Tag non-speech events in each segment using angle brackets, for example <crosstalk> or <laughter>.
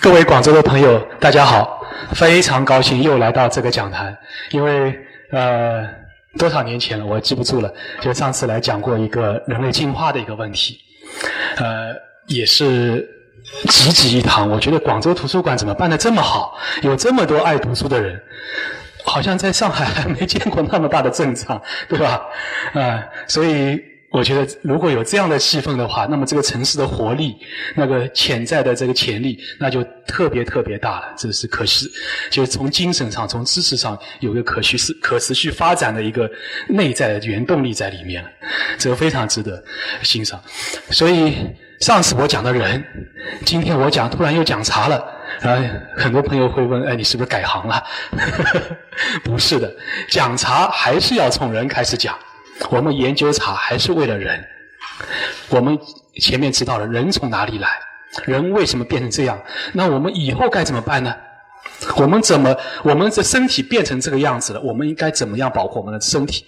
各位广州的朋友，大家好！非常高兴又来到这个讲坛，因为呃多少年前了，我记不住了。就上次来讲过一个人类进化的一个问题，呃，也是济济一堂。我觉得广州图书馆怎么办的这么好？有这么多爱读书的人，好像在上海还没见过那么大的阵仗，对吧？啊，所以。我觉得如果有这样的气氛的话，那么这个城市的活力，那个潜在的这个潜力，那就特别特别大了。这是可惜，就是从精神上、从知识上有个可持续、可持续发展的一个内在的原动力在里面了，这个非常值得欣赏。所以上次我讲的人，今天我讲突然又讲茶了，啊，很多朋友会问：哎，你是不是改行了？<laughs> 不是的，讲茶还是要从人开始讲。<laughs> 我们研究茶还是为了人。我们前面知道了人从哪里来，人为什么变成这样？那我们以后该怎么办呢？我们怎么，我们的身体变成这个样子了？我们应该怎么样保护我们的身体？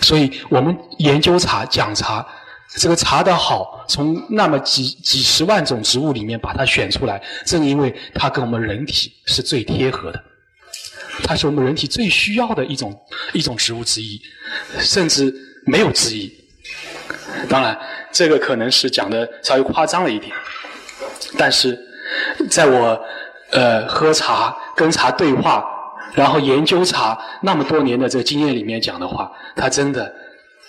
所以我们研究茶、讲茶，这个茶的好，从那么几几十万种植物里面把它选出来，正因为它跟我们人体是最贴合的。它是我们人体最需要的一种一种植物之一，甚至没有之一。当然，这个可能是讲的稍微夸张了一点，但是在我呃喝茶、跟茶对话，然后研究茶那么多年的这个经验里面讲的话，他真的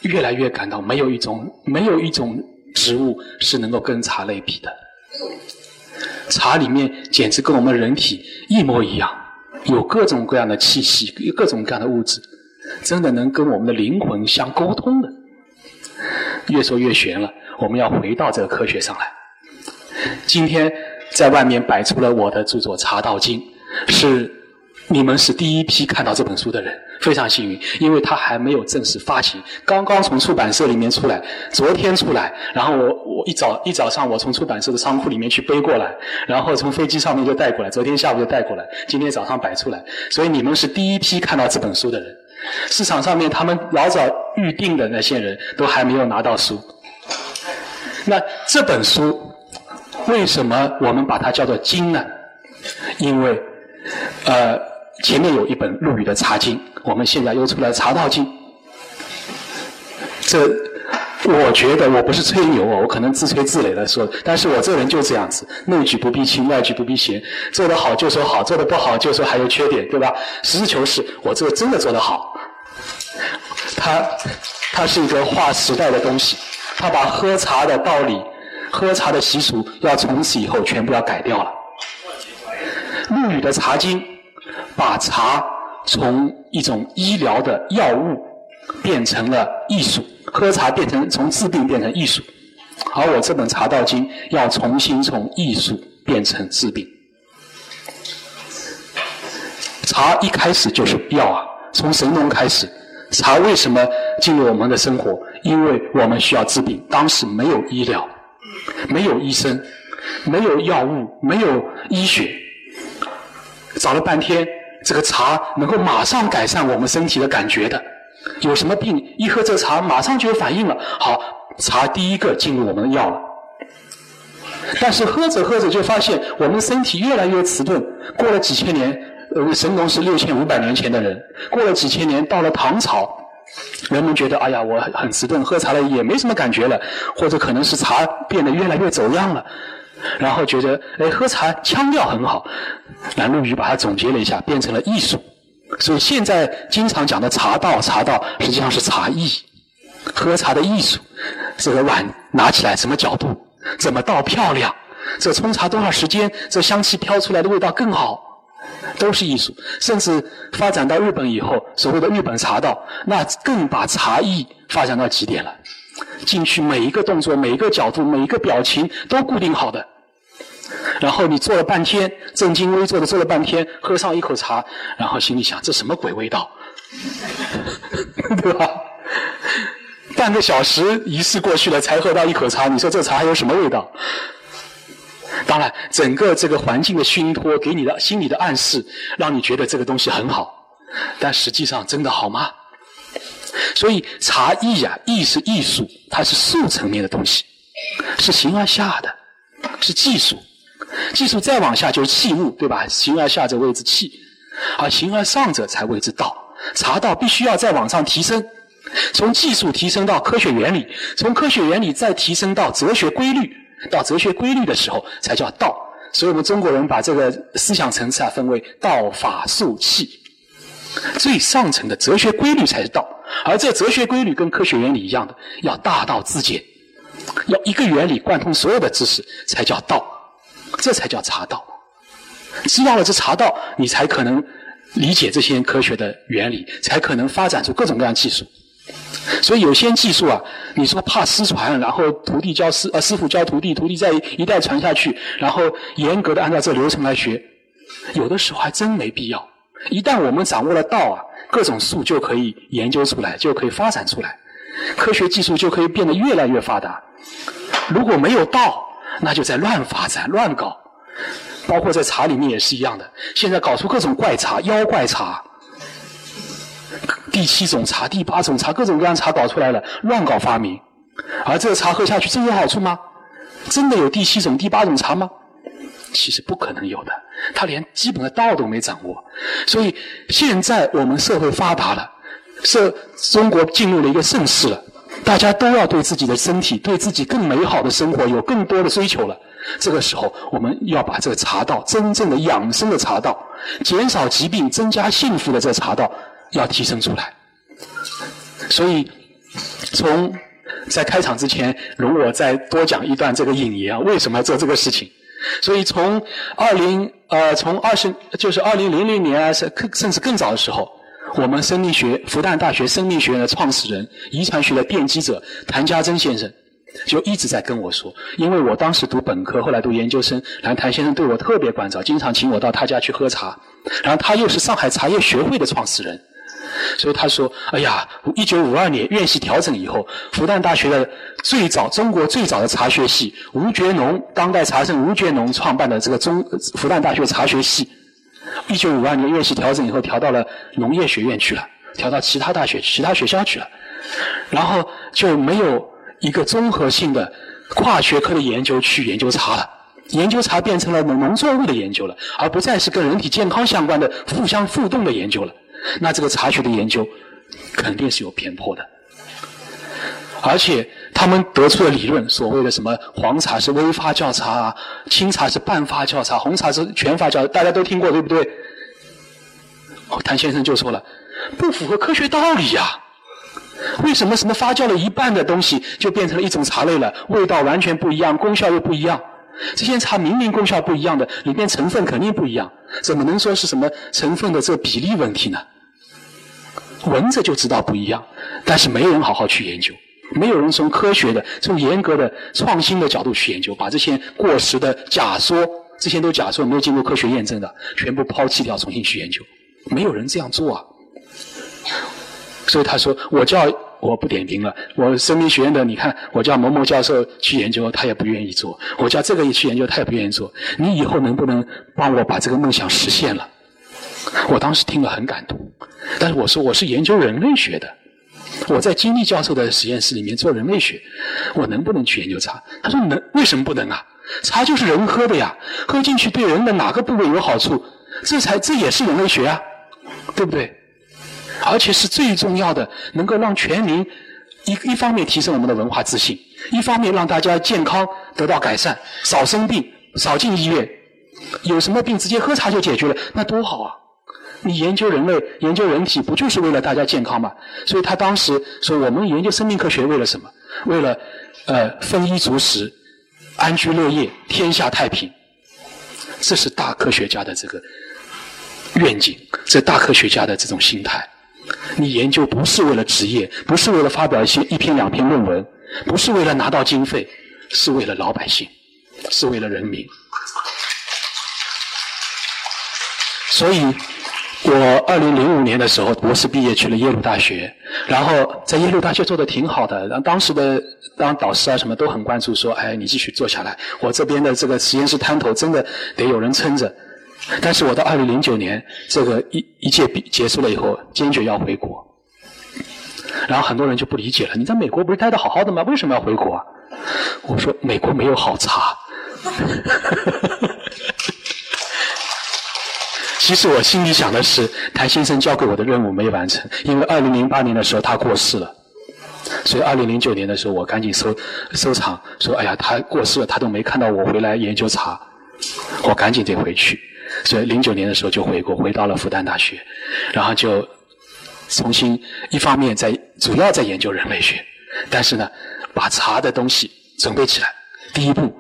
越来越感到没有一种没有一种植物是能够跟茶类比的。茶里面简直跟我们人体一模一样。有各种各样的气息，有各种各样的物质，真的能跟我们的灵魂相沟通的。越说越悬了，我们要回到这个科学上来。今天在外面摆出了我的著作《茶道经》，是。你们是第一批看到这本书的人，非常幸运，因为它还没有正式发行，刚刚从出版社里面出来，昨天出来，然后我我一早一早上我从出版社的仓库里面去背过来，然后从飞机上面就带过来，昨天下午就带过来，今天早上摆出来，所以你们是第一批看到这本书的人，市场上面他们老早预定的那些人都还没有拿到书，那这本书为什么我们把它叫做金呢？因为，呃。前面有一本陆羽的《茶经》，我们现在又出来《茶道经》。这，我觉得我不是吹牛哦，我可能自吹自擂的说，但是我这人就这样子，内举不避亲，外举不避嫌，做得好就说好，做得不好就说还有缺点，对吧？实事求是，我这个真的做得好。它，它是一个划时代的东西，它把喝茶的道理、喝茶的习俗，要从此以后全部要改掉了。陆羽的《茶经》。把茶从一种医疗的药物变成了艺术，喝茶变成从治病变成艺术，而我这本《茶道经》要重新从艺术变成治病。茶一开始就是药啊，从神农开始，茶为什么进入我们的生活？因为我们需要治病，当时没有医疗，没有医生，没有药物，没有医学，找了半天。这个茶能够马上改善我们身体的感觉的，有什么病一喝这茶马上就有反应了。好，茶第一个进入我们的药了。但是喝着喝着就发现我们身体越来越迟钝。过了几千年，神农是六千五百年前的人，过了几千年，到了唐朝，人们觉得哎呀，我很迟钝，喝茶了也没什么感觉了，或者可能是茶变得越来越走样了。然后觉得，哎，喝茶腔调很好。南陆羽把它总结了一下，变成了艺术。所以现在经常讲的茶道，茶道实际上是茶艺，喝茶的艺术。这个碗拿起来什么角度，怎么倒漂亮，这冲茶多少时间，这香气飘出来的味道更好，都是艺术。甚至发展到日本以后，所谓的日本茶道，那更把茶艺发展到极点了。进去每一个动作、每一个角度、每一个表情都固定好的，然后你做了半天，正襟危坐的做了半天，喝上一口茶，然后心里想：这什么鬼味道？<laughs> 对吧？半个小时仪式过去了，才喝到一口茶，你说这茶还有什么味道？当然，整个这个环境的熏托给你的心理的暗示，让你觉得这个东西很好，但实际上真的好吗？所以茶艺呀，艺是艺术，它是术层面的东西，是形而下的，是技术。技术再往下就是器物，对吧？形而下者谓之器，而形而上者才谓之道。茶道必须要再往上提升，从技术提升到科学原理，从科学原理再提升到哲学规律，到哲学规律的时候才叫道。所以我们中国人把这个思想层次啊分为道、法、术、器，最上层的哲学规律才是道。而这哲学规律跟科学原理一样的，要大道至简，要一个原理贯通所有的知识，才叫道，这才叫茶道。知道了这茶道，你才可能理解这些科学的原理，才可能发展出各种各样技术。所以有些技术啊，你说怕失传，然后徒弟教师，呃，师傅教徒弟，徒弟再一代传下去，然后严格的按照这流程来学，有的时候还真没必要。一旦我们掌握了道啊。各种术就可以研究出来，就可以发展出来，科学技术就可以变得越来越发达。如果没有道，那就在乱发展、乱搞。包括在茶里面也是一样的，现在搞出各种怪茶、妖怪茶，第七种茶、第八种茶，各种各样茶搞出来了，乱搞发明。而这个茶喝下去真有好处吗？真的有第七种、第八种茶吗？其实不可能有的，他连基本的道都没掌握，所以现在我们社会发达了，社中国进入了一个盛世了，大家都要对自己的身体、对自己更美好的生活有更多的追求了。这个时候，我们要把这个茶道真正的养生的茶道，减少疾病、增加幸福的这茶道要提升出来。所以，从在开场之前，容我再多讲一段这个引言啊，为什么要做这个事情？所以从二零呃从二十就是二零零零年，甚甚至更早的时候，我们生命学复旦大学生命学院的创始人、遗传学的奠基者谭家珍先生，就一直在跟我说，因为我当时读本科，后来读研究生，然后谭先生对我特别关照，经常请我到他家去喝茶，然后他又是上海茶叶学会的创始人。所以他说：“哎呀，一九五二年院系调整以后，复旦大学的最早中国最早的茶学系吴觉农，当代茶圣吴觉农创办的这个中复旦大学茶学系，一九五二年院系调整以后，调到了农业学院去了，调到其他大学、其他学校去了，然后就没有一个综合性的跨学科的研究去研究茶了，研究茶变成了农农作物的研究了，而不再是跟人体健康相关的互相互动的研究了。”那这个茶学的研究肯定是有偏颇的，而且他们得出的理论，所谓的什么黄茶是微发酵茶啊，青茶是半发酵茶，红茶是全发酵，大家都听过对不对？谭先生就说了，不符合科学道理呀！为什么什么发酵了一半的东西就变成了一种茶类了？味道完全不一样，功效又不一样。这些茶明明功效不一样的，里面成分肯定不一样，怎么能说是什么成分的这个比例问题呢？闻着就知道不一样，但是没人好好去研究，没有人从科学的、从严格的创新的角度去研究，把这些过时的假说，这些都假说，没有经过科学验证的，全部抛弃掉，重新去研究，没有人这样做啊。所以他说，我叫我不点评了，我生命学院的，你看，我叫某某教授去研究，他也不愿意做；我叫这个也去研究，他也不愿意做。你以后能不能帮我把这个梦想实现了？我当时听了很感动，但是我说我是研究人类学的，我在金立教授的实验室里面做人类学，我能不能去研究茶？他说能，为什么不能啊？茶就是人喝的呀，喝进去对人的哪个部位有好处？这才这也是人类学啊，对不对？而且是最重要的，能够让全民一一方面提升我们的文化自信，一方面让大家健康得到改善，少生病，少进医院，有什么病直接喝茶就解决了，那多好啊！你研究人类、研究人体，不就是为了大家健康吗？所以他当时说，我们研究生命科学为了什么？为了呃丰衣足食、安居乐业、天下太平。这是大科学家的这个愿景，这大科学家的这种心态。你研究不是为了职业，不是为了发表一些一篇两篇论文，不是为了拿到经费，是为了老百姓，是为了人民。所以。我二零零五年的时候，博士毕业去了耶鲁大学，然后在耶鲁大学做的挺好的，然后当时的当导师啊什么都很关注，说，哎，你继续做下来，我这边的这个实验室摊头真的得有人撑着。但是我到二零零九年这个一一届毕结束了以后，坚决要回国。然后很多人就不理解了，你在美国不是待的好好的吗？为什么要回国？我说美国没有好茶。其实我心里想的是，谭先生交给我的任务没完成，因为二零零八年的时候他过世了，所以二零零九年的时候我赶紧收收场，说哎呀他过世了，他都没看到我回来研究茶，我赶紧得回去，所以零九年的时候就回国，回到了复旦大学，然后就重新一方面在主要在研究人类学，但是呢，把茶的东西准备起来，第一步，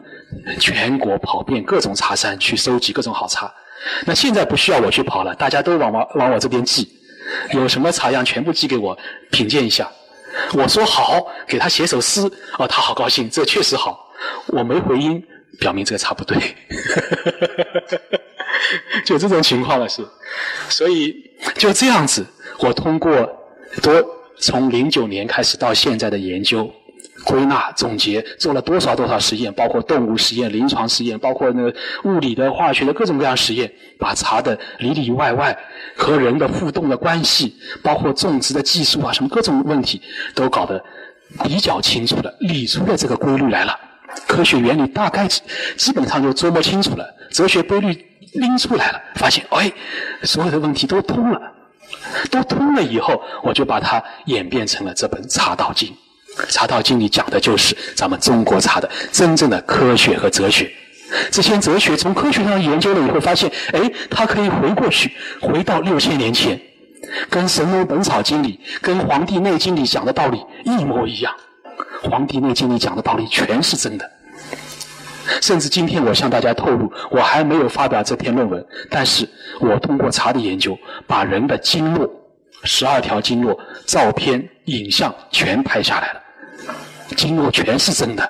全国跑遍各种茶山去收集各种好茶。那现在不需要我去跑了，大家都往往往我这边寄，有什么茶样全部寄给我品鉴一下。我说好，给他写首诗，哦，他好高兴，这确实好。我没回音，表明这个茶不对，<laughs> <laughs> 就这种情况了是。所以就这样子，我通过多从零九年开始到现在的研究。归纳总结做了多少多少实验，包括动物实验、临床实验，包括那个物理的、化学的各种各样实验，把茶的里里外外和人的互动的关系，包括种植的技术啊，什么各种问题都搞得比较清楚了，理出了这个规律来了，科学原理大概基本上就琢磨清楚了，哲学规律拎出来了，发现哎，所有的问题都通了，都通了以后，我就把它演变成了这本《茶道经》。茶道经里讲的就是咱们中国茶的真正的科学和哲学。这些哲学从科学上研究了以后，发现，哎，它可以回过去，回到六千年前，跟《神农本草经》里、跟《黄帝内经》里讲的道理一模一样。《黄帝内经》里讲的道理全是真的。甚至今天我向大家透露，我还没有发表这篇论文，但是我通过查的研究，把人的经络、十二条经络照片、影像全拍下来了。经络全是真的，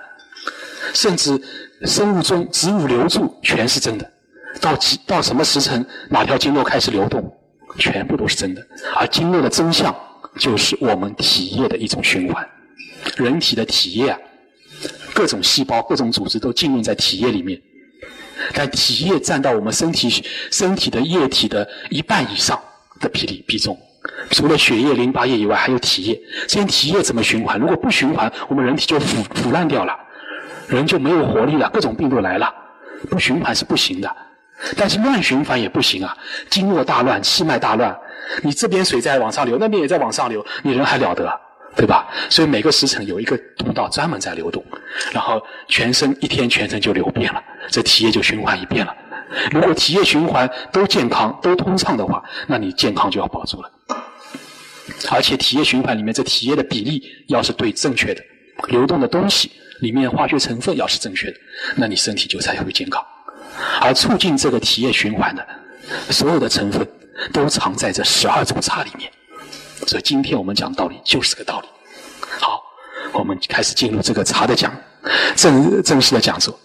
甚至生物钟、植物流注全是真的。到几到什么时辰，哪条经络开始流动，全部都是真的。而经络的真相，就是我们体液的一种循环。人体的体液啊，各种细胞、各种组织都浸润在体液里面，但体液占到我们身体身体的液体的一半以上的比例比重。除了血液、淋巴液以外，还有体液。这些体液怎么循环？如果不循环，我们人体就腐腐烂掉了，人就没有活力了，各种病都来了。不循环是不行的，但是乱循环也不行啊！经络大乱，气脉大乱，你这边水在往上流，那边也在往上流，你人还了得，对吧？所以每个时辰有一个通道专门在流动，然后全身一天全身就流遍了，这体液就循环一遍了。如果体液循环都健康、都通畅的话，那你健康就要保住了。而且体液循环里面，这体液的比例要是对正确的，流动的东西里面化学成分要是正确的，那你身体就才会健康。而促进这个体液循环的所有的成分，都藏在这十二种茶里面。所以今天我们讲道理就是个道理。好，我们开始进入这个茶的讲正正式的讲座。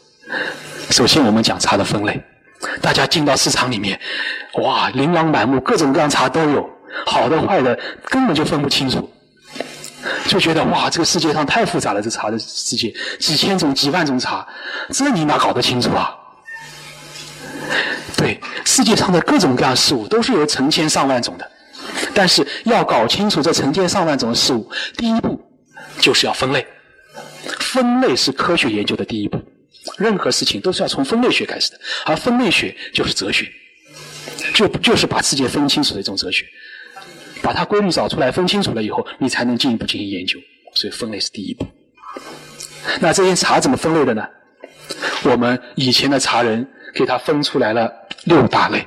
首先我们讲茶的分类，大家进到市场里面，哇，琳琅满目，各种各样茶都有。好的坏的根本就分不清楚，就觉得哇，这个世界上太复杂了，这茶的世界几千种、几万种茶，这你哪搞得清楚啊？对，世界上的各种各样事物都是有成千上万种的，但是要搞清楚这成千上万种事物，第一步就是要分类，分类是科学研究的第一步，任何事情都是要从分类学开始的，而分类学就是哲学，就就是把世界分清楚的一种哲学。把它规律找出来，分清楚了以后，你才能进一步进行研究。所以分类是第一步。那这些茶怎么分类的呢？我们以前的茶人给它分出来了六大类。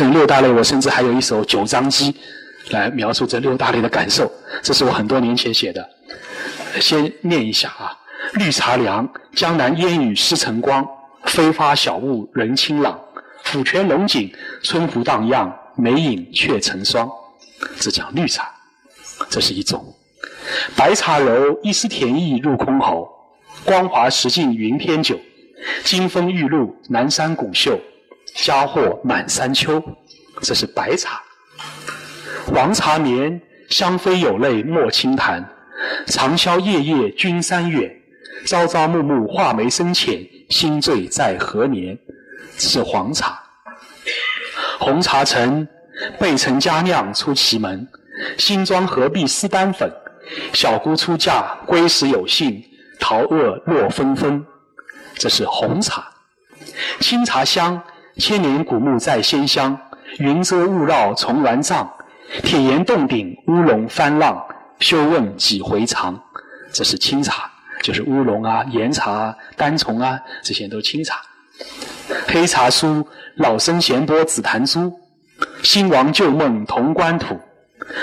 这六大类，我甚至还有一首《九章机》来描述这六大类的感受。这是我很多年前写的，先念一下啊：绿茶凉，江南烟雨湿晨光；飞花小雾人清朗，府泉龙井春湖荡漾，梅影却成霜。这叫绿茶，这是一种；白茶柔，一丝甜意入空喉，光滑实净云天酒，金风玉露南山古秀，佳货满山秋。这是白茶。黄茶绵，香飞有泪莫轻弹，长宵夜夜君山远，朝朝暮暮画眉深浅，心醉在何年？是黄茶。红茶成。备城佳酿出奇门，新庄合璧丝丹粉。小姑出嫁归时有幸，桃萼落纷纷。这是红茶。青茶香，千年古木在仙乡。云遮雾绕重峦障，铁岩洞顶乌龙翻浪，休问几回长。这是清茶，就是乌龙啊、岩茶啊、单丛啊，这些都清茶。黑茶书，老僧闲拨紫檀珠，新王旧梦同官土，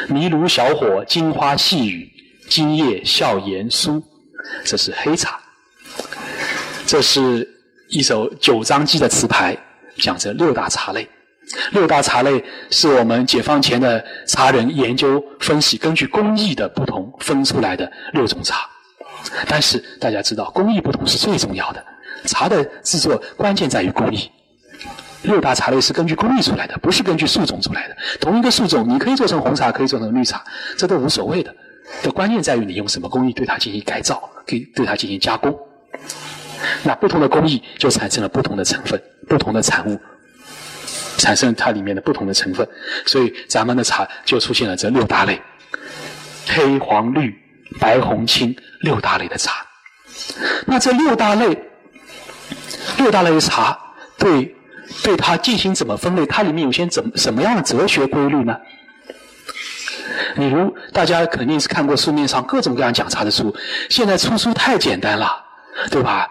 泥炉小火金花细雨，今夜笑颜书。这是黑茶。这是一首九章记的词牌，讲这六大茶类。六大茶类是我们解放前的茶人研究分析，根据工艺的不同分出来的六种茶。但是大家知道，工艺不同是最重要的。茶的制作关键在于工艺。六大茶类是根据工艺出来的，不是根据树种出来的。同一个树种，你可以做成红茶，可以做成绿茶，这都无所谓的。的关键在于你用什么工艺对它进行改造，给对它进行加工。那不同的工艺就产生了不同的成分、不同的产物，产生它里面的不同的成分。所以咱们的茶就出现了这六大类：黑、黄、绿、白、红、青六大类的茶。那这六大类。六大类的茶，对对它进行怎么分类？它里面有些怎什么样的哲学规律呢？比如大家肯定是看过书面上各种各样讲茶的书，现在出书太简单了，对吧？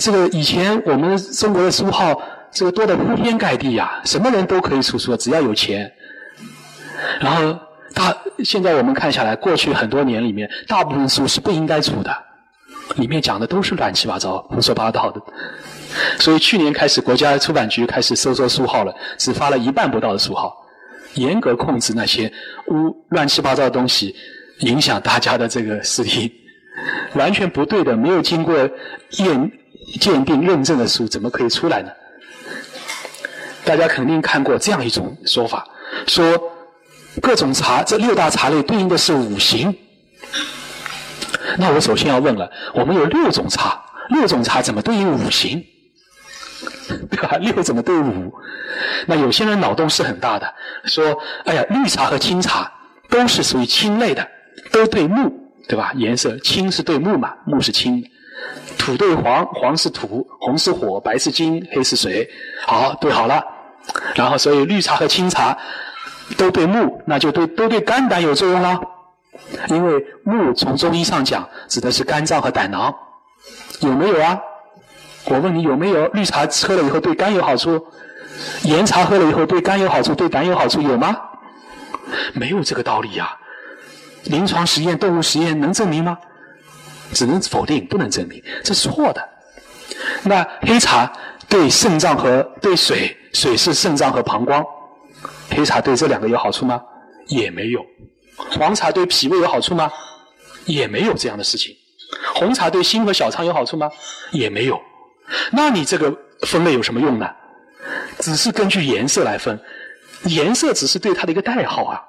这个以前我们中国的书号这个多的铺天盖地呀，什么人都可以出书，只要有钱。然后大现在我们看下来，过去很多年里面，大部分书是不应该出的，里面讲的都是乱七八糟、胡说八道的。所以去年开始，国家出版局开始收缩书号了，只发了一半不到的书号，严格控制那些污乱七八糟的东西，影响大家的这个视听，完全不对的，没有经过验鉴定认证的书，怎么可以出来呢？大家肯定看过这样一种说法，说各种茶这六大茶类对应的是五行。那我首先要问了，我们有六种茶，六种茶怎么对应五行？对吧？六怎么对五？那有些人脑洞是很大的，说：“哎呀，绿茶和青茶都是属于青类的，都对木，对吧？颜色青是对木嘛，木是青，土对黄，黄是土，红是火，白是金，黑是水。好，对好了。然后，所以绿茶和青茶都对木，那就对都对肝胆有作用了。因为木从中医上讲，指的是肝脏和胆囊，有没有啊？”我问你有没有绿茶喝了以后对肝有好处？岩茶喝了以后对肝有好处，对胆有好处有吗？没有这个道理呀！临床实验、动物实验能证明吗？只能否定，不能证明，这是错的。那黑茶对肾脏和对水，水是肾脏和膀胱，黑茶对这两个有好处吗？也没有。黄茶对脾胃有好处吗？也没有这样的事情。红茶对心和小肠有好处吗？也没有。那你这个分类有什么用呢？只是根据颜色来分，颜色只是对它的一个代号啊，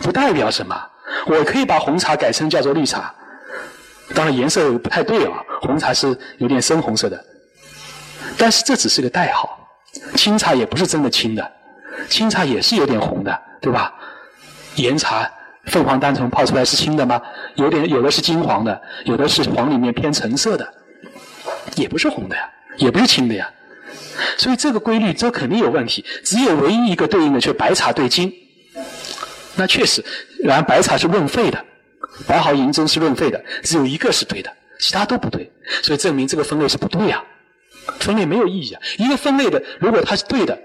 不代表什么。我可以把红茶改成叫做绿茶，当然颜色不太对啊，红茶是有点深红色的，但是这只是个代号。青茶也不是真的青的，青茶也是有点红的，对吧？岩茶凤凰单丛泡出来是青的吗？有点，有的是金黄的，有的是黄里面偏橙色的，也不是红的呀。也不是青的呀，所以这个规律这肯定有问题。只有唯一一个对应的，就是白茶对金。那确实，然而白茶是润肺的，白毫银针是润肺的，只有一个是对的，其他都不对。所以证明这个分类是不对呀，分类没有意义啊。一个分类的，如果它是对的，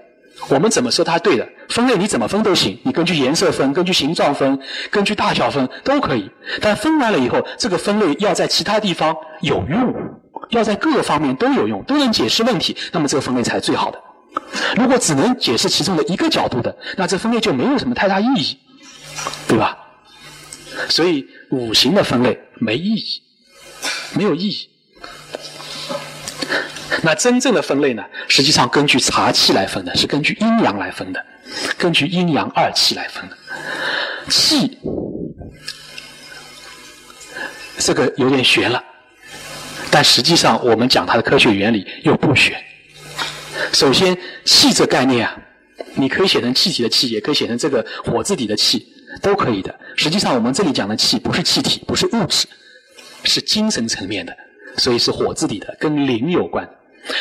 我们怎么说它对的？分类你怎么分都行，你根据颜色分，根据形状分，根据大小分都可以。但分完了以后，这个分类要在其他地方有用。要在各个方面都有用，都能解释问题，那么这个分类才是最好的。如果只能解释其中的一个角度的，那这分类就没有什么太大意义，对吧？所以五行的分类没意义，没有意义。那真正的分类呢？实际上根据茶气来分的，是根据阴阳来分的，根据阴阳二气来分的。气，这个有点玄了。但实际上，我们讲它的科学原理又不玄。首先，气这概念啊，你可以写成气体的气，也可以写成这个火字底的气，都可以的。实际上，我们这里讲的气不是气体，不是物质，是精神层面的，所以是火字底的，跟灵有关。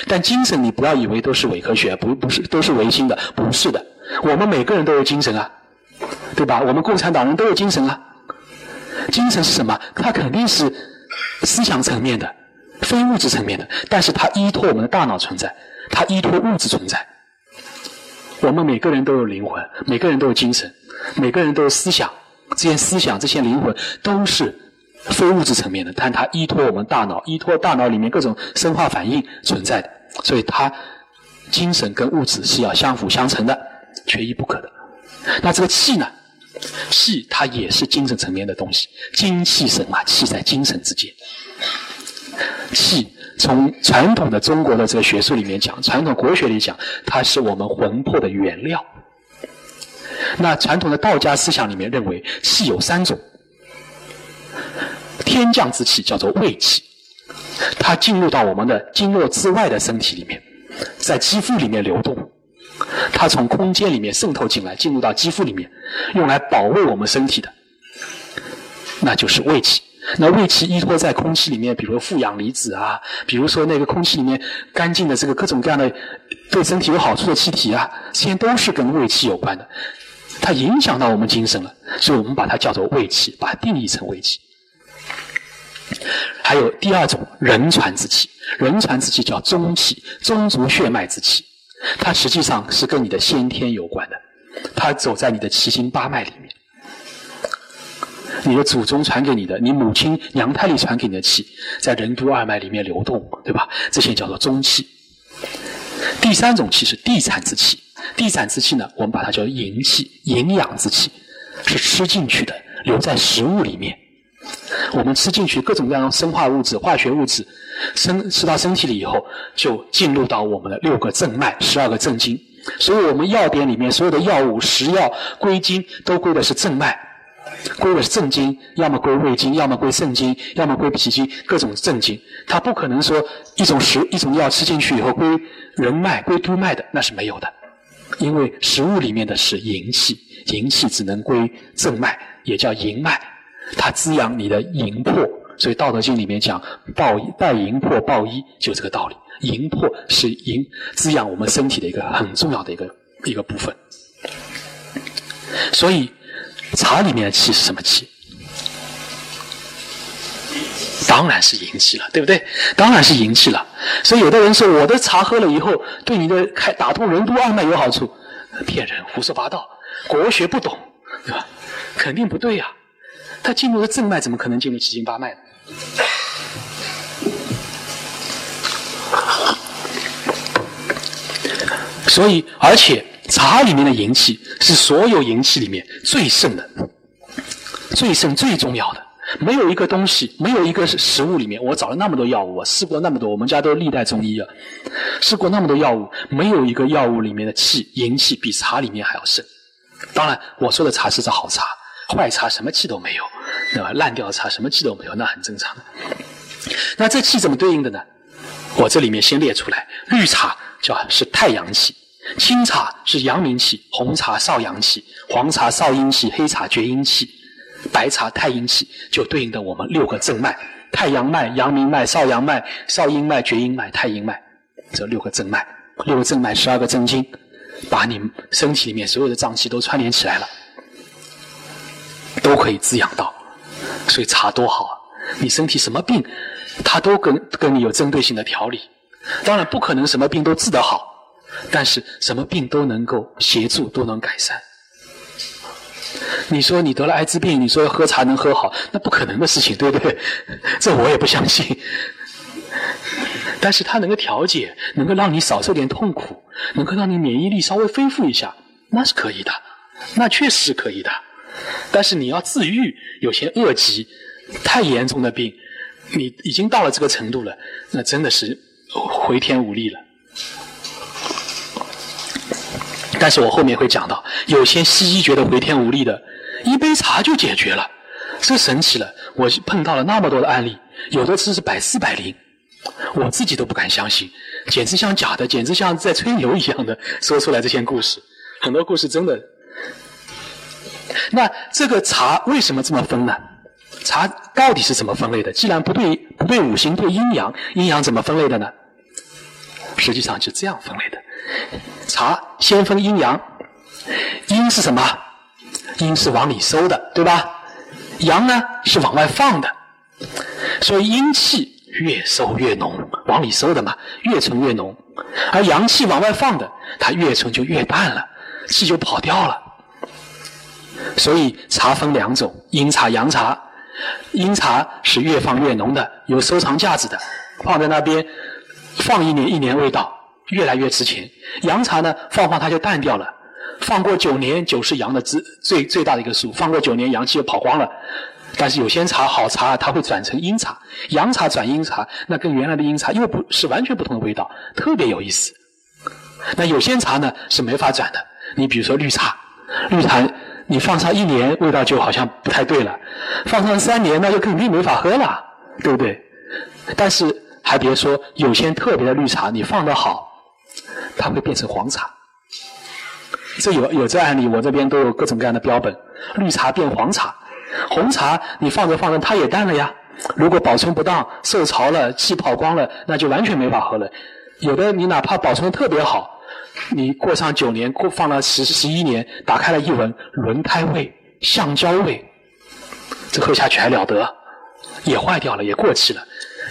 但精神你不要以为都是伪科学，不不是都是唯心的，不是的。我们每个人都有精神啊，对吧？我们共产党人都有精神啊。精神是什么？它肯定是思想层面的、非物质层面的，但是它依托我们的大脑存在，它依托物质存在。我们每个人都有灵魂，每个人都有精神，每个人都有思想。这些思想、这些灵魂都是非物质层面的，但它依托我们大脑，依托大脑里面各种生化反应存在的，所以它精神跟物质是要相辅相成的，缺一不可的。那这个气呢？气它也是精神层面的东西，精气神嘛，气在精神之间。气从传统的中国的这个学术里面讲，传统国学里讲，它是我们魂魄的原料。那传统的道家思想里面认为，气有三种：天降之气叫做胃气，它进入到我们的经络之外的身体里面，在肌肤里面流动。它从空间里面渗透进来，进入到肌肤里面，用来保卫我们身体的，那就是胃气。那胃气依托在空气里面，比如负氧离子啊，比如说那个空气里面干净的这个各种各样的对身体有好处的气体啊，这些都是跟胃气有关的。它影响到我们精神了，所以我们把它叫做胃气，把它定义成胃气。还有第二种人传之气，人传之气叫中气，中足血脉之气。它实际上是跟你的先天有关的，它走在你的七经八脉里面，你的祖宗传给你的，你母亲娘胎里传给你的气，在任督二脉里面流动，对吧？这些叫做中气。第三种气是地产之气，地产之气呢，我们把它叫营气，营养之气，是吃进去的，留在食物里面。我们吃进去各种各样生化物质、化学物质，身吃到身体里以后，就进入到我们的六个正脉、十二个正经。所以我们药典里面所有的药物、食药归经都归的是正脉，归的是正经，要么归胃经，要么归肾经，要么归脾经，各种正经。它不可能说一种食一种药吃进去以后归人脉、归督脉的，那是没有的。因为食物里面的是营气，营气只能归正脉，也叫营脉。它滋养你的营魄，所以《道德经》里面讲“抱带营魄抱衣”，就这个道理。营魄是营滋养我们身体的一个很重要的一个一个部分。所以，茶里面的气是什么气？当然是营气了，对不对？当然是营气了。所以，有的人说我的茶喝了以后，对你的开打通任督二脉有好处，骗人，胡说八道，国学不懂，对吧？肯定不对呀。他进入了正脉，怎么可能进入七经八脉呢？所以，而且茶里面的银气是所有银气里面最盛的、最盛、最重要的。没有一个东西，没有一个食物里面，我找了那么多药物，我试过那么多，我们家都历代中医啊，试过那么多药物，没有一个药物里面的气银气比茶里面还要盛。当然，我说的茶是好茶。坏茶什么气都没有，对吧？烂掉的茶什么气都没有，那很正常。那这气怎么对应的呢？我这里面先列出来：绿茶叫是太阳气，青茶是阳明气，红茶少阳气，黄茶少阴气，黑茶厥阴气，白茶太阴气，就对应的我们六个正脉：太阳脉、阳明脉、少阳脉、少阴脉、厥阴脉、太阴脉，这六个正脉，六个正脉，十二个正经，把你身体里面所有的脏器都串联起来了。都可以滋养到，所以茶多好啊！你身体什么病，它都跟跟你有针对性的调理。当然不可能什么病都治得好，但是什么病都能够协助，都能改善。你说你得了艾滋病，你说喝茶能喝好，那不可能的事情，对不对？<laughs> 这我也不相信。但是它能够调节，能够让你少受点痛苦，能够让你免疫力稍微恢复一下，那是可以的，那确实是可以的。但是你要自愈，有些恶疾、太严重的病，你已经到了这个程度了，那真的是回天无力了。但是我后面会讲到，有些西医觉得回天无力的，一杯茶就解决了，这神奇了。我碰到了那么多的案例，有的只是百试百灵，我自己都不敢相信，简直像假的，简直像在吹牛一样的说出来这些故事，很多故事真的。那这个茶为什么这么分呢？茶到底是怎么分类的？既然不对不对五行对阴阳，阴阳怎么分类的呢？实际上是这样分类的：茶先分阴阳，阴是什么？阴是往里收的，对吧？阳呢是往外放的，所以阴气越收越浓，往里收的嘛，越存越浓；而阳气往外放的，它越存就越淡了，气就跑掉了。所以茶分两种：阴茶、阳茶。阴茶是越放越浓的，有收藏价值的，放在那边放一年一年，味道越来越值钱。阳茶呢，放放它就淡掉了。放过九年，酒是阳的最最最大的一个数。放过九年，阳气就跑光了。但是有些茶好茶，它会转成阴茶，阳茶转阴茶，那跟原来的阴茶又不是完全不同的味道，特别有意思。那有些茶呢是没法转的。你比如说绿茶，绿茶你放上一年，味道就好像不太对了；放上三年，那就肯定没法喝了，对不对？但是还别说，有些特别的绿茶，你放的好，它会变成黄茶。这有有这案例，我这边都有各种各样的标本。绿茶变黄茶，红茶你放着放着它也淡了呀。如果保存不当，受潮了，气跑光了，那就完全没法喝了。有的你哪怕保存的特别好，你过上九年，过放了十十一年，打开了一闻，轮胎味、橡胶味，这喝下去还了得？也坏掉了，也过期了，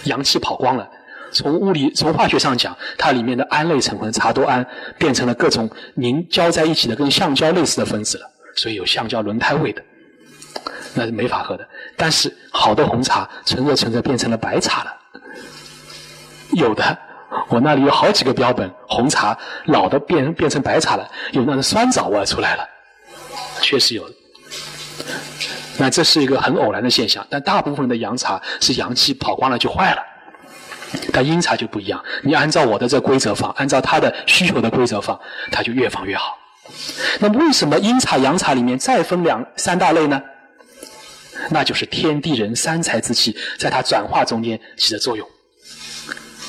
阳气跑光了。从物理、从化学上讲，它里面的胺类成分茶多胺变成了各种凝胶在一起的跟橡胶类似的分子了，所以有橡胶轮胎味的，那是没法喝的。但是好的红茶存着存着变成了白茶了，有的我那里有好几个标本，红茶老的变变成白茶了，有那种酸枣味出来了，确实有。那这是一个很偶然的现象，但大部分的阳茶是阳气跑光了就坏了。但阴茶就不一样，你按照我的这规则放，按照他的需求的规则放，它就越放越好。那么为什么阴茶、阳茶里面再分两三大类呢？那就是天地人三才之气在它转化中间起的作用。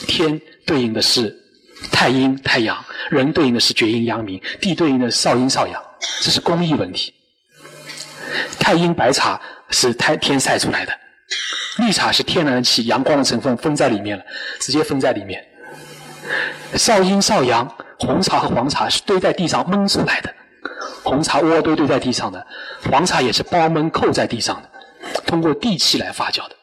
天对应的是太阴太阳，人对应的是厥阴阳明，地对应的是少阴少阳，这是工艺问题。太阴白茶是太天晒出来的。绿茶是天然气，阳光的成分分在里面了，直接分在里面。少阴少阳，红茶和黄茶是堆在地上闷出来的，红茶窝堆堆在地上的，黄茶也是包闷扣在地上的，通过地气来发酵的。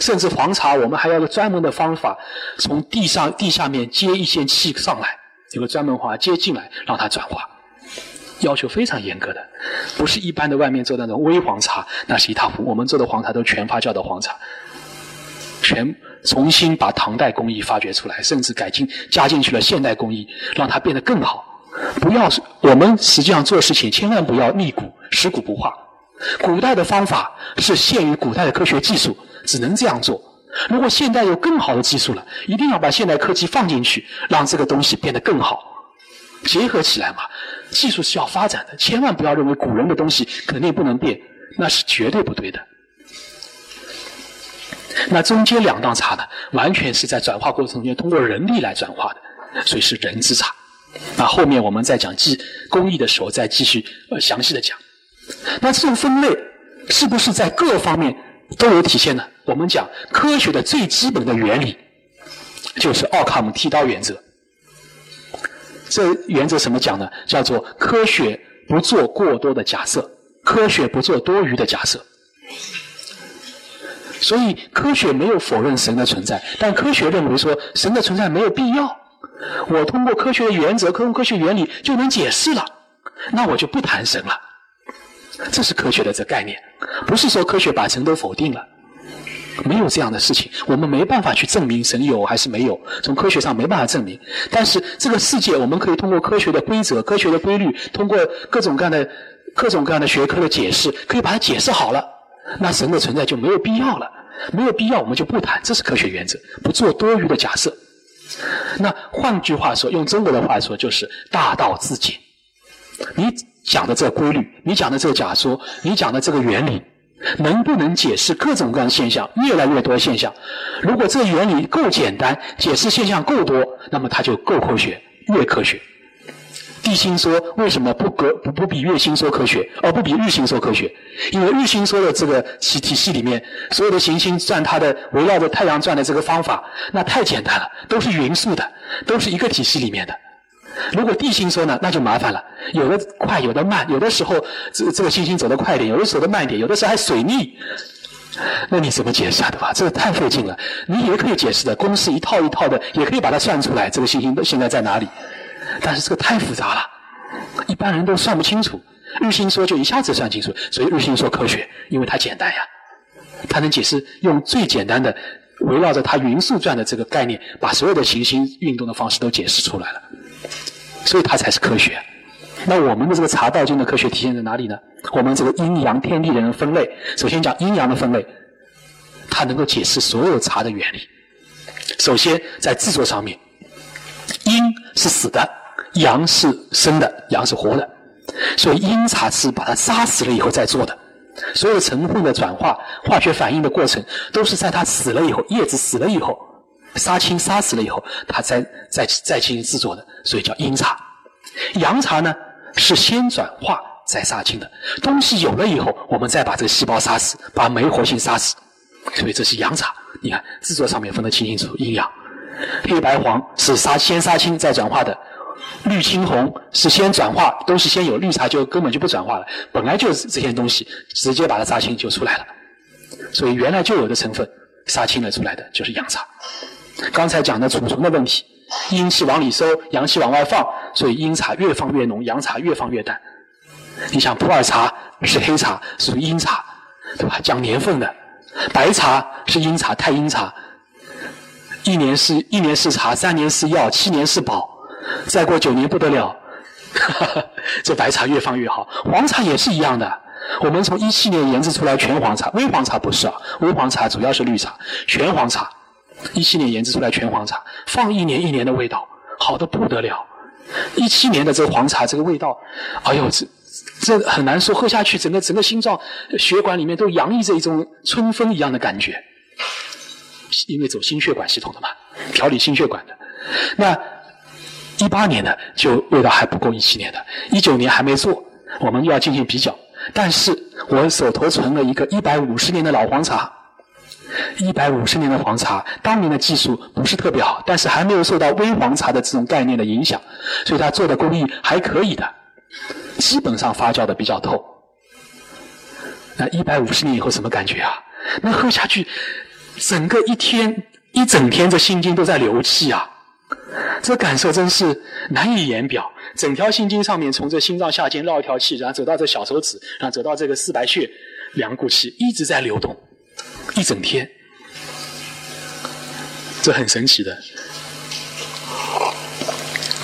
甚至黄茶，我们还要个专门的方法，从地上地下面接一些气上来，有个专门法接进来，让它转化。要求非常严格的，不是一般的外面做的那种微黄茶，那是一塌糊涂。我们做的黄茶都全发酵的黄茶，全重新把唐代工艺发掘出来，甚至改进加进去了现代工艺，让它变得更好。不要我们实际上做事情，千万不要逆古，食古不化。古代的方法是限于古代的科学技术，只能这样做。如果现代有更好的技术了，一定要把现代科技放进去，让这个东西变得更好，结合起来嘛。技术是要发展的，千万不要认为古人的东西肯定不能变，那是绝对不对的。那中间两道茶呢，完全是在转化过程中间通过人力来转化的，所以是人之茶。那后面我们在讲技工艺的时候再继续呃详细的讲。那这种分类是不是在各方面都有体现呢？我们讲科学的最基本的原理就是奥卡姆剃刀原则。这原则怎么讲呢？叫做科学不做过多的假设，科学不做多余的假设。所以科学没有否认神的存在，但科学认为说神的存在没有必要。我通过科学的原则，通过科学原理就能解释了，那我就不谈神了。这是科学的这概念，不是说科学把神都否定了。没有这样的事情，我们没办法去证明神有还是没有，从科学上没办法证明。但是这个世界，我们可以通过科学的规则、科学的规律，通过各种各样的、各种各样的学科的解释，可以把它解释好了。那神的存在就没有必要了，没有必要我们就不谈，这是科学原则，不做多余的假设。那换句话说，用中国的话说，就是大道至简。你讲的这个规律，你讲的这个假说，你讲的这个原理。能不能解释各种各样的现象？越来越多现象。如果这个原理够简单，解释现象够多，那么它就够科学，越科学。地心说为什么不隔不不比月心说科学，而不比日心说科学？因为日心说的这个体体系里面，所有的行星转它的围绕着太阳转的这个方法，那太简单了，都是匀速的，都是一个体系里面的。如果地心说呢，那就麻烦了，有的快，有的慢，有的时候这这个星星走得快一点，有的时候的慢一点，有的时候还水逆。那你怎么解释啊？对吧？这个太费劲了。你也可以解释的，公式一套一套的，也可以把它算出来。这个星星现在在哪里？但是这个太复杂了，一般人都算不清楚。日心说就一下子算清楚，所以日心说科学，因为它简单呀，它能解释用最简单的围绕着它匀速转的这个概念，把所有的行星运动的方式都解释出来了，所以它才是科学。那我们的这个茶道经的科学体现在哪里呢？我们这个阴阳天地人分类，首先讲阴阳的分类，它能够解释所有茶的原理。首先在制作上面，阴是死的，阳是生的，阳是活的，所以阴茶是把它杀死了以后再做的。所有成分的转化、化学反应的过程，都是在它死了以后，叶子死了以后，杀青杀死了以后，它再再再进行制作的，所以叫阴茶。阳茶呢？是先转化再杀青的东西有了以后，我们再把这个细胞杀死，把酶活性杀死，所以这是阳茶。你看制作上面分得清清楚，阴阳。黑白黄是杀先杀青再转化的，绿青红是先转化东西先有，绿茶就根本就不转化了，本来就是这些东西直接把它杀青就出来了，所以原来就有的成分杀青了出来的就是阳茶。刚才讲的储存的问题。阴气往里收，阳气往外放，所以阴茶越放越浓，阳茶越放越淡。你想普洱茶是黑茶，属于阴茶，对吧？讲年份的，白茶是阴茶，太阴茶。一年是一年是茶，三年是药，七年是宝，再过九年不得了。哈 <laughs> 哈这白茶越放越好，黄茶也是一样的。我们从一七年研制出来全黄茶，微黄茶不是啊，微黄茶主要是绿茶，全黄茶。一七年研制出来全黄茶，放一年一年的味道好的不得了。一七年的这个黄茶，这个味道，哎呦，这这很难说，喝下去整个整个心脏血管里面都洋溢着一种春风一样的感觉。因为走心血管系统的嘛，调理心血管的。那一八年的就味道还不够一七年的，一九年还没做，我们要进行比较。但是我手头存了一个一百五十年的老黄茶。一百五十年的黄茶，当年的技术不是特别好，但是还没有受到微黄茶的这种概念的影响，所以它做的工艺还可以的，基本上发酵的比较透。那一百五十年以后什么感觉啊？那喝下去，整个一天一整天这心经都在流气啊，这感受真是难以言表。整条心经上面，从这心脏下间绕一条气，然后走到这小手指，然后走到这个四白穴，两股气一直在流动。一整天，这很神奇的。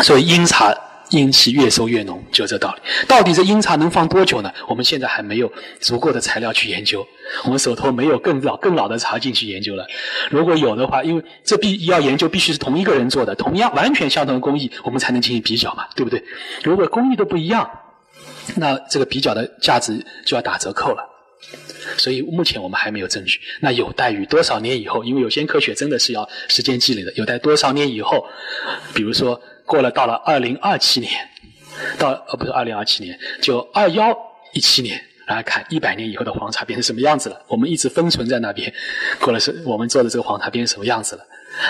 所以阴茶阴气越收越浓，就这道理。到底这阴茶能放多久呢？我们现在还没有足够的材料去研究，我们手头没有更老更老的茶进去研究了。如果有的话，因为这必要研究，必须是同一个人做的，同样完全相同的工艺，我们才能进行比较嘛，对不对？如果工艺都不一样，那这个比较的价值就要打折扣了。所以目前我们还没有证据，那有待于多少年以后？因为有些科学真的是要时间积累的，有待多少年以后？比如说过了到了二零二七年，到呃不是二零二七年，就二幺一七年来看一百年以后的黄茶变成什么样子了？我们一直封存在那边，过了是我们做的这个黄茶变成什么样子了？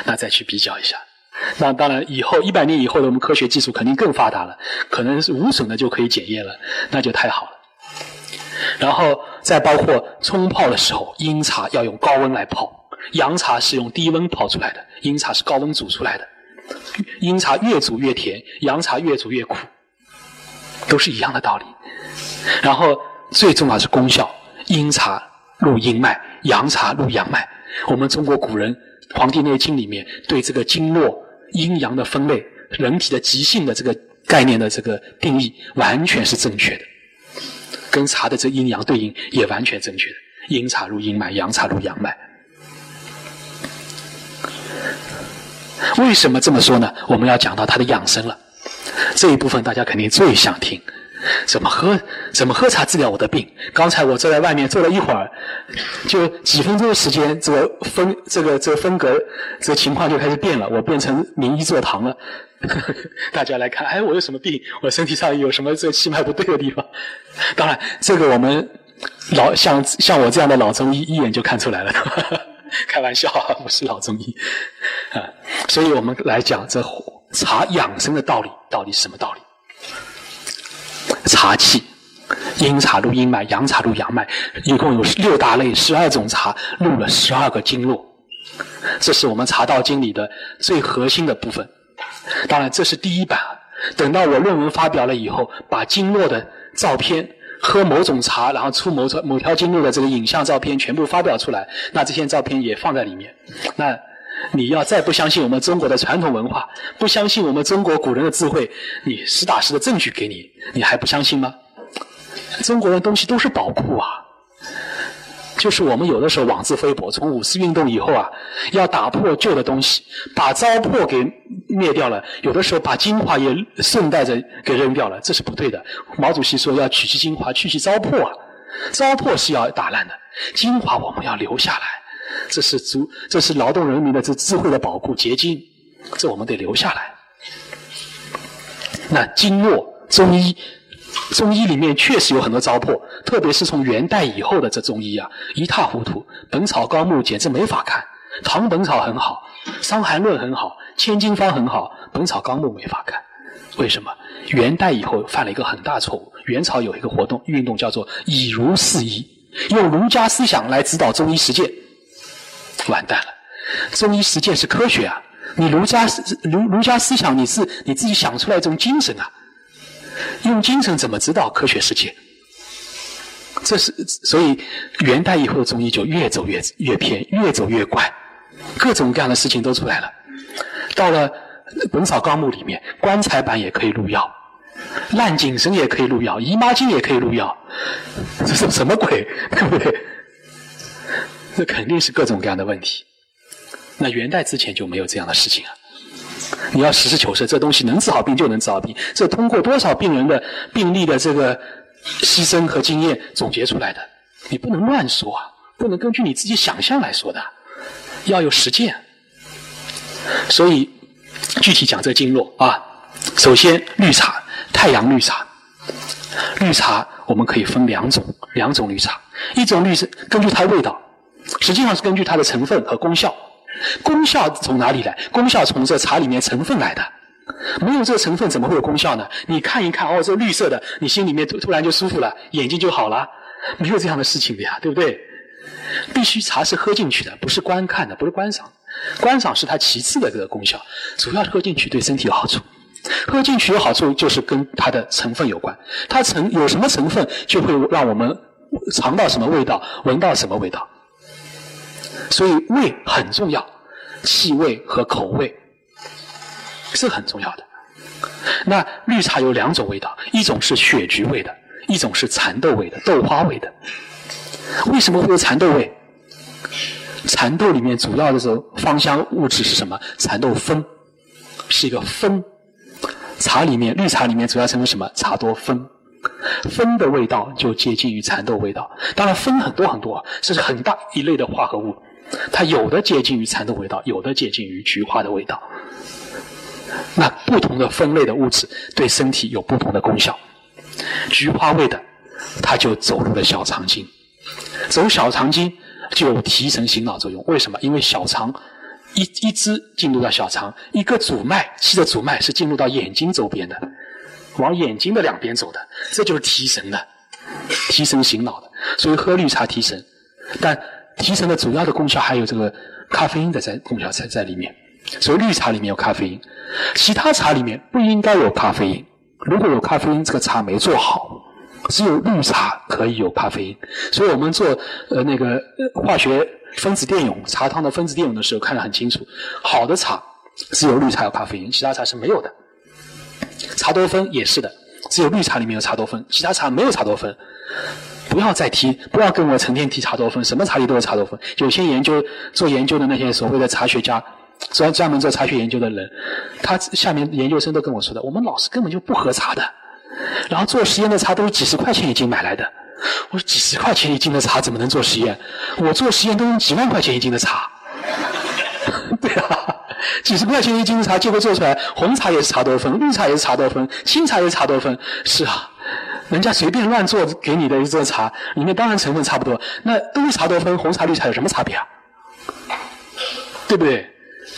那再去比较一下。那当然以后一百年以后的我们科学技术肯定更发达了，可能是无损的就可以检验了，那就太好了。然后再包括冲泡的时候，阴茶要用高温来泡，阳茶是用低温泡出来的，阴茶是高温煮出来的。阴茶越煮越甜，阳茶越煮越苦，都是一样的道理。然后最重要是功效，阴茶入阴脉，阳茶入阳脉。我们中国古人《黄帝内经》里面对这个经络阴阳的分类、人体的急性的这个概念的这个定义，完全是正确的。跟茶的这阴阳对应也完全正确的，阴茶入阴脉，阳茶入阳脉。为什么这么说呢？我们要讲到它的养生了，这一部分大家肯定最想听。怎么喝？怎么喝茶治疗我的病？刚才我坐在外面坐了一会儿，就几分钟的时间，这个风，这个这个风格，这个情况就开始变了。我变成名医坐堂了。<laughs> 大家来看，哎，我有什么病？我身体上有什么这气脉不对的地方？当然，这个我们老像像我这样的老中医一眼就看出来了。<laughs> 开玩笑，不是老中医啊。所以我们来讲这茶养生的道理。到底是什么道理？茶气，阴茶入阴脉，阳茶入阳脉，一共有六大类，十二种茶入了十二个经络，这是我们茶道经里的最核心的部分。当然，这是第一版。等到我论文发表了以后，把经络的照片、喝某种茶然后出某种某条经络的这个影像照片全部发表出来，那这些照片也放在里面。那你要再不相信我们中国的传统文化，不相信我们中国古人的智慧，你实打实的证据给你，你还不相信吗？中国的东西都是宝库啊。就是我们有的时候妄自菲薄，从五四运动以后啊，要打破旧的东西，把糟粕给灭掉了。有的时候把精华也顺带着给扔掉了，这是不对的。毛主席说要取其精华，去其糟粕啊，糟粕是要打烂的，精华我们要留下来。<laughs> 这是足，这是劳动人民的这智慧的宝库结晶，这我们得留下来。那经络中医。中医里面确实有很多糟粕，特别是从元代以后的这中医啊，一塌糊涂。《本草纲目》简直没法看，《唐本草》很好，《伤寒论》很好，《千金方》很好，《本草纲目》没法看。为什么？元代以后犯了一个很大错误。元朝有一个活动运动叫做“以儒释医”，用儒家思想来指导中医实践，完蛋了。中医实践是科学啊，你儒家思儒儒家思想你是你自己想出来一种精神啊。用精神怎么指导科学实践？这是所以元代以后的中医就越走越越偏，越走越怪，各种各样的事情都出来了。到了《本草纲目》里面，棺材板也可以入药，烂井绳也可以入药，姨妈巾也可以入药，这是什么鬼？对不对？那肯定是各种各样的问题。那元代之前就没有这样的事情啊。你要实事求是，这东西能治好病就能治好病，这通过多少病人的病例的这个牺牲和经验总结出来的，你不能乱说啊，不能根据你自己想象来说的，要有实践。所以具体讲这经络啊，首先绿茶，太阳绿茶，绿茶我们可以分两种，两种绿茶，一种绿是根据它味道，实际上是根据它的成分和功效。功效从哪里来？功效从这茶里面成分来的。没有这个成分，怎么会有功效呢？你看一看，哦，这绿色的，你心里面突突然就舒服了，眼睛就好了。没有这样的事情的呀，对不对？必须茶是喝进去的，不是观看的，不是观赏。观赏是它其次的这个功效，主要喝进去对身体有好处。喝进去有好处，就是跟它的成分有关。它成有什么成分，就会让我们尝到什么味道，闻到什么味道。所以味很重要，气味和口味是很重要的。那绿茶有两种味道，一种是雪菊味的，一种是蚕豆味的、豆花味的。为什么会有蚕豆味？蚕豆里面主要的这种芳香物质是什么？蚕豆酚是一个酚。茶里面绿茶里面主要成分什么？茶多酚。酚的味道就接近于蚕豆味道。当然酚很多很多，这是很大一类的化合物。它有的接近于蚕豆味道，有的接近于菊花的味道。那不同的分类的物质对身体有不同的功效。菊花味的，它就走入了小肠经，走小肠经就有提神醒脑作用。为什么？因为小肠一一支进入到小肠，一个主脉气的主脉是进入到眼睛周边的，往眼睛的两边走的，这就是提神的，提神醒脑的。所以喝绿茶提神，但。提神的主要的功效还有这个咖啡因的在功效在在里面，所以绿茶里面有咖啡因，其他茶里面不应该有咖啡因。如果有咖啡因，这个茶没做好。只有绿茶可以有咖啡因，所以我们做呃那个化学分子电泳茶汤的分子电泳的时候看得很清楚，好的茶只有绿茶有咖啡因，其他茶是没有的。茶多酚也是的，只有绿茶里面有茶多酚，其他茶没有茶多酚。不要再提，不要跟我成天提茶多酚，什么茶里都有茶多酚。有些研究做研究的那些所谓的茶学家，专专门做茶学研究的人，他下面研究生都跟我说的，我们老师根本就不喝茶的，然后做实验的茶都是几十块钱一斤买来的。我说几十块钱一斤的茶怎么能做实验？我做实验都用几万块钱一斤的茶。<laughs> 对啊，几十块钱一斤的茶，结果做出来红茶也是茶多酚，绿茶也是茶多酚，青茶也是茶多酚。是啊。人家随便乱做给你的一个茶，里面当然成分差不多，那都茶多酚，红茶绿茶有什么差别啊？对不对？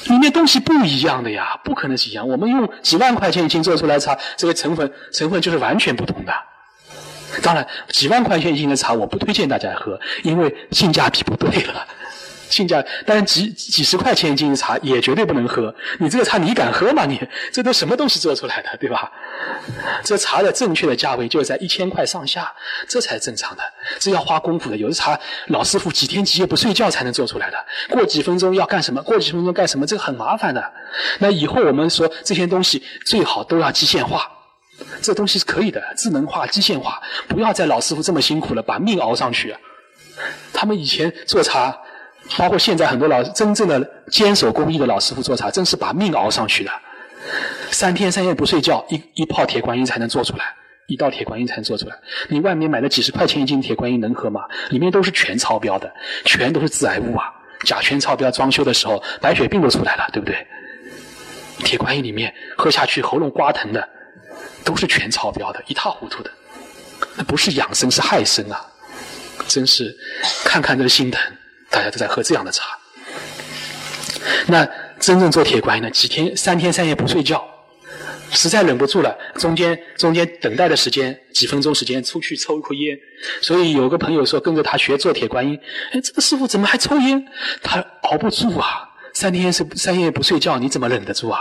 里面东西不一样的呀，不可能是一样。我们用几万块钱一斤做出来茶，这个成分成分就是完全不同的。当然，几万块钱一斤的茶我不推荐大家喝，因为性价比不对了。性价，但是几几十块钱一斤的茶也绝对不能喝。你这个茶你敢喝吗？你这都什么东西做出来的，对吧？这茶的正确的价位就在一千块上下，这才正常的。这要花功夫的，有的茶老师傅几天几夜不睡觉才能做出来的。过几分钟要干什么？过几分钟干什么？这个很麻烦的。那以后我们说这些东西最好都要机械化，这东西是可以的，智能化、机械化，不要再老师傅这么辛苦了，把命熬上去。他们以前做茶。包括现在很多老真正的坚守工艺的老师傅做茶，真是把命熬上去的。三天三夜不睡觉，一一泡铁观音才能做出来，一道铁观音才能做出来。你外面买的几十块钱一斤铁观音能喝吗？里面都是全超标的，全都是致癌物啊！甲醛超标，装修的时候白血病都出来了，对不对？铁观音里面喝下去喉咙刮疼的，都是全超标的，一塌糊涂的。那不是养生是害生啊！真是看看都心疼。大家都在喝这样的茶，那真正做铁观音呢？几天三天三夜不睡觉，实在忍不住了，中间中间等待的时间几分钟时间，出去抽一口烟。所以有个朋友说跟着他学做铁观音，哎，这个师傅怎么还抽烟？他熬不住啊，三天是三夜不睡觉，你怎么忍得住啊？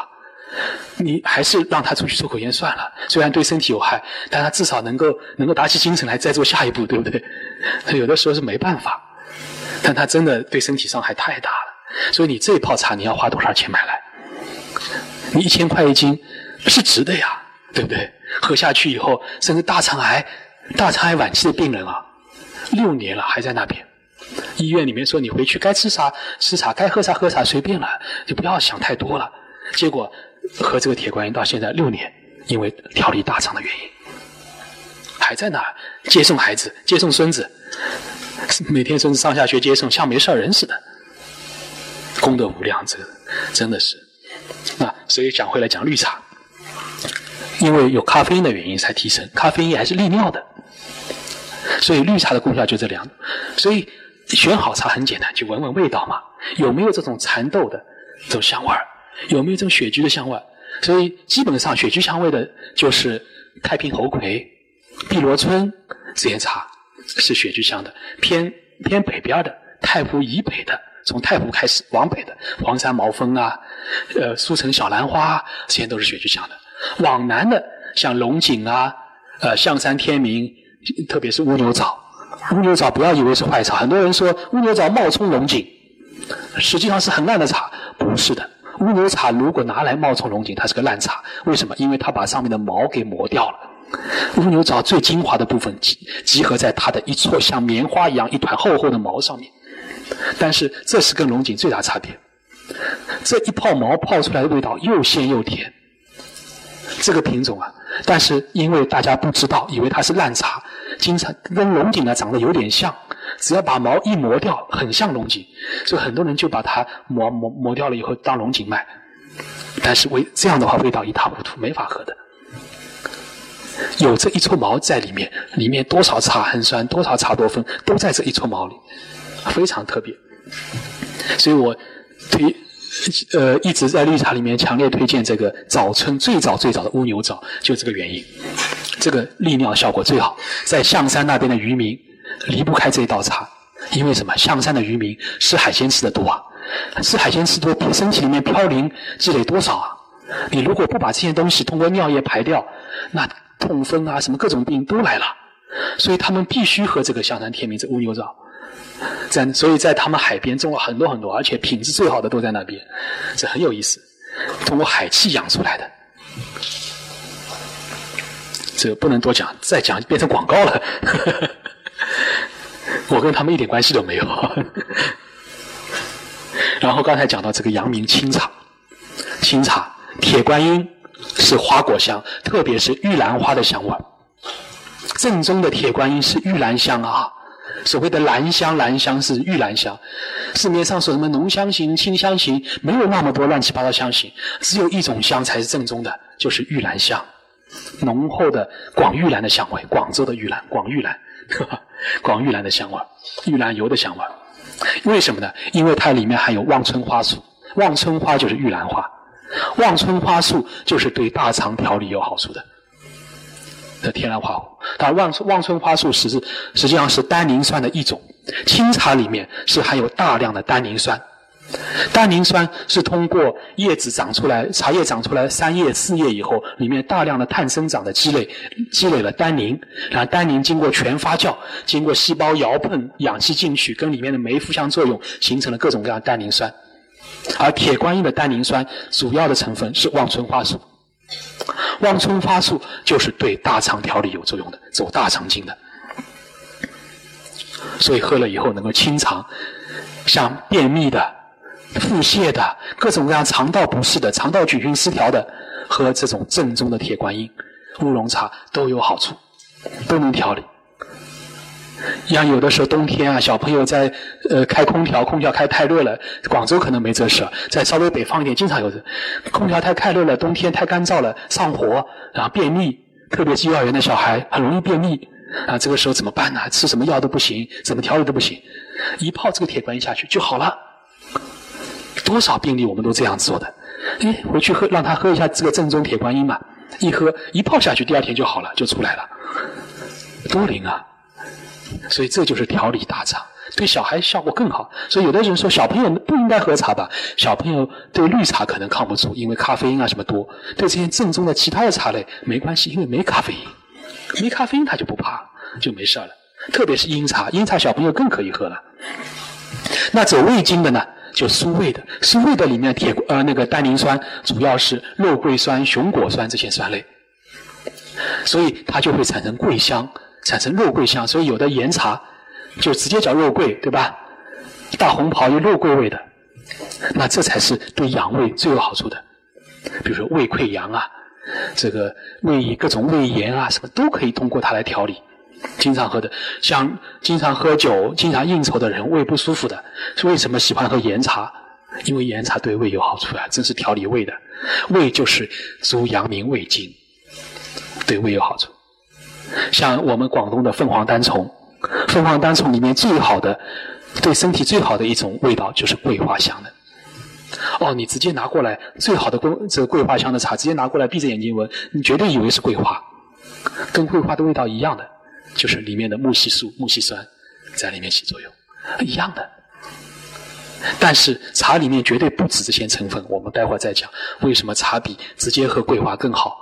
你还是让他出去抽口烟算了，虽然对身体有害，但他至少能够能够打起精神来再做下一步，对不对？他 <laughs> 有的时候是没办法。但它真的对身体伤害太大了，所以你这泡茶你要花多少钱买来？你一千块一斤是值的呀，对不对？喝下去以后，甚至大肠癌、大肠癌晚期的病人啊，六年了还在那边，医院里面说你回去该吃啥吃啥，该喝啥喝啥，随便了，就不要想太多了。结果喝这个铁观音到现在六年，因为调理大肠的原因，还在那接送孩子，接送孙子。<laughs> 每天甚至上下学接送，像没事人似的，功德无量，这真的是。啊，所以讲回来讲绿茶，因为有咖啡因的原因才提神，咖啡因还是利尿的，所以绿茶的功效就这两。所以选好茶很简单，就闻闻味道嘛，有没有这种蚕豆的这种香味儿，有没有这种雪菊的香味儿。所以基本上雪菊香味的，就是太平猴魁、碧螺春这些茶。是雪菊香的，偏偏北边的太湖以北的，从太湖开始往北的黄山毛峰啊，呃，苏城小兰花，这些都是雪菊香的。往南的像龙井啊，呃，象山天明，特别是乌牛枣。乌牛枣不要以为是坏茶，很多人说乌牛枣冒充龙井，实际上是很烂的茶。不是的，乌牛茶如果拿来冒充龙井，它是个烂茶。为什么？因为它把上面的毛给磨掉了。乌牛枣最精华的部分集集合在它的一撮像棉花一样一团厚厚的毛上面，但是这是跟龙井最大差别。这一泡毛泡出来的味道又鲜又甜，这个品种啊，但是因为大家不知道，以为它是烂茶，经常跟龙井呢长得有点像，只要把毛一磨掉，很像龙井，所以很多人就把它磨磨磨掉了以后当龙井卖，但是味这样的话味道一塌糊涂，没法喝的。有这一撮毛在里面，里面多少茶氨酸，多少茶多酚都在这一撮毛里，非常特别。所以我推呃一直在绿茶里面强烈推荐这个早春最早最早的乌牛早，就这个原因。这个利尿效果最好，在象山那边的渔民离不开这一道茶，因为什么？象山的渔民吃海鲜吃的多啊，吃海鲜吃多，身体里面嘌呤积累多少啊？你如果不把这些东西通过尿液排掉，那痛风啊，什么各种病都来了，所以他们必须喝这个香山天明这乌牛枣。在所以在他们海边种了很多很多，而且品质最好的都在那边，这很有意思。通过海气养出来的，这不能多讲，再讲变成广告了。<laughs> 我跟他们一点关系都没有。然后刚才讲到这个阳明清茶，清茶铁观音。是花果香，特别是玉兰花的香味。正宗的铁观音是玉兰香啊，所谓的兰香，兰香是玉兰香。市面上说什么浓香型、清香型，没有那么多乱七八糟香型，只有一种香才是正宗的，就是玉兰香，浓厚的广玉兰的香味，广州的玉兰，广玉兰，<laughs> 广玉兰的香味，玉兰油的香味。为什么呢？因为它里面含有望春花素。望春花就是玉兰花，望春花素就是对大肠调理有好处的的天然化合物。但望望春花素实质实际上是单宁酸的一种，清茶里面是含有大量的单宁酸。单宁酸是通过叶子长出来，茶叶长出来三叶四叶以后，里面大量的碳生长的积累，积累了单宁，然后单宁经过全发酵，经过细胞摇碰，氧气进去，跟里面的酶互相作用，形成了各种各样单宁酸。而铁观音的单宁酸主要的成分是望春花素，望春花素就是对大肠调理有作用的，走大肠经的，所以喝了以后能够清肠，像便秘的。腹泻的各种各样肠道不适的、肠道菌群失调的，喝这种正宗的铁观音乌龙茶都有好处，都能调理。像有的时候冬天啊，小朋友在呃开空调，空调开太热了，广州可能没这事，在稍微北方一点经常有，空调太太热了，冬天太干燥了，上火，然后便秘，特别是幼儿园的小孩很容易便秘啊，这个时候怎么办呢？吃什么药都不行，怎么调理都不行，一泡这个铁观音下去就好了。多少病例我们都这样做的，哎，回去喝，让他喝一下这个正宗铁观音嘛，一喝一泡下去，第二天就好了，就出来了，多灵啊！所以这就是调理大肠，对小孩效果更好。所以有的人说小朋友不应该喝茶吧？小朋友对绿茶可能抗不住，因为咖啡因啊什么多。对这些正宗的其他的茶类没关系，因为没咖啡因，没咖啡因他就不怕，就没事了。特别是阴茶，阴茶小朋友更可以喝了。那走胃经的呢？就疏胃的，疏胃的里面铁呃那个单宁酸主要是肉桂酸、熊果酸这些酸类，所以它就会产生桂香，产生肉桂香。所以有的岩茶就直接叫肉桂，对吧？大红袍有肉桂味的，那这才是对养胃最有好处的。比如说胃溃疡啊，这个胃各种胃炎啊，什么都可以通过它来调理。经常喝的，像经常喝酒、经常应酬的人，胃不舒服的，为什么喜欢喝岩茶？因为岩茶对胃有好处啊，这是调理胃的。胃就是足阳明胃经，对胃有好处。像我们广东的凤凰单丛，凤凰单丛里面最好的、对身体最好的一种味道就是桂花香的。哦，你直接拿过来最好的桂这个桂花香的茶，直接拿过来闭着眼睛闻，你绝对以为是桂花，跟桂花的味道一样的。就是里面的木烯素、木烯酸在里面起作用，一样的。但是茶里面绝对不止这些成分，我们待会儿再讲为什么茶比直接喝桂花更好。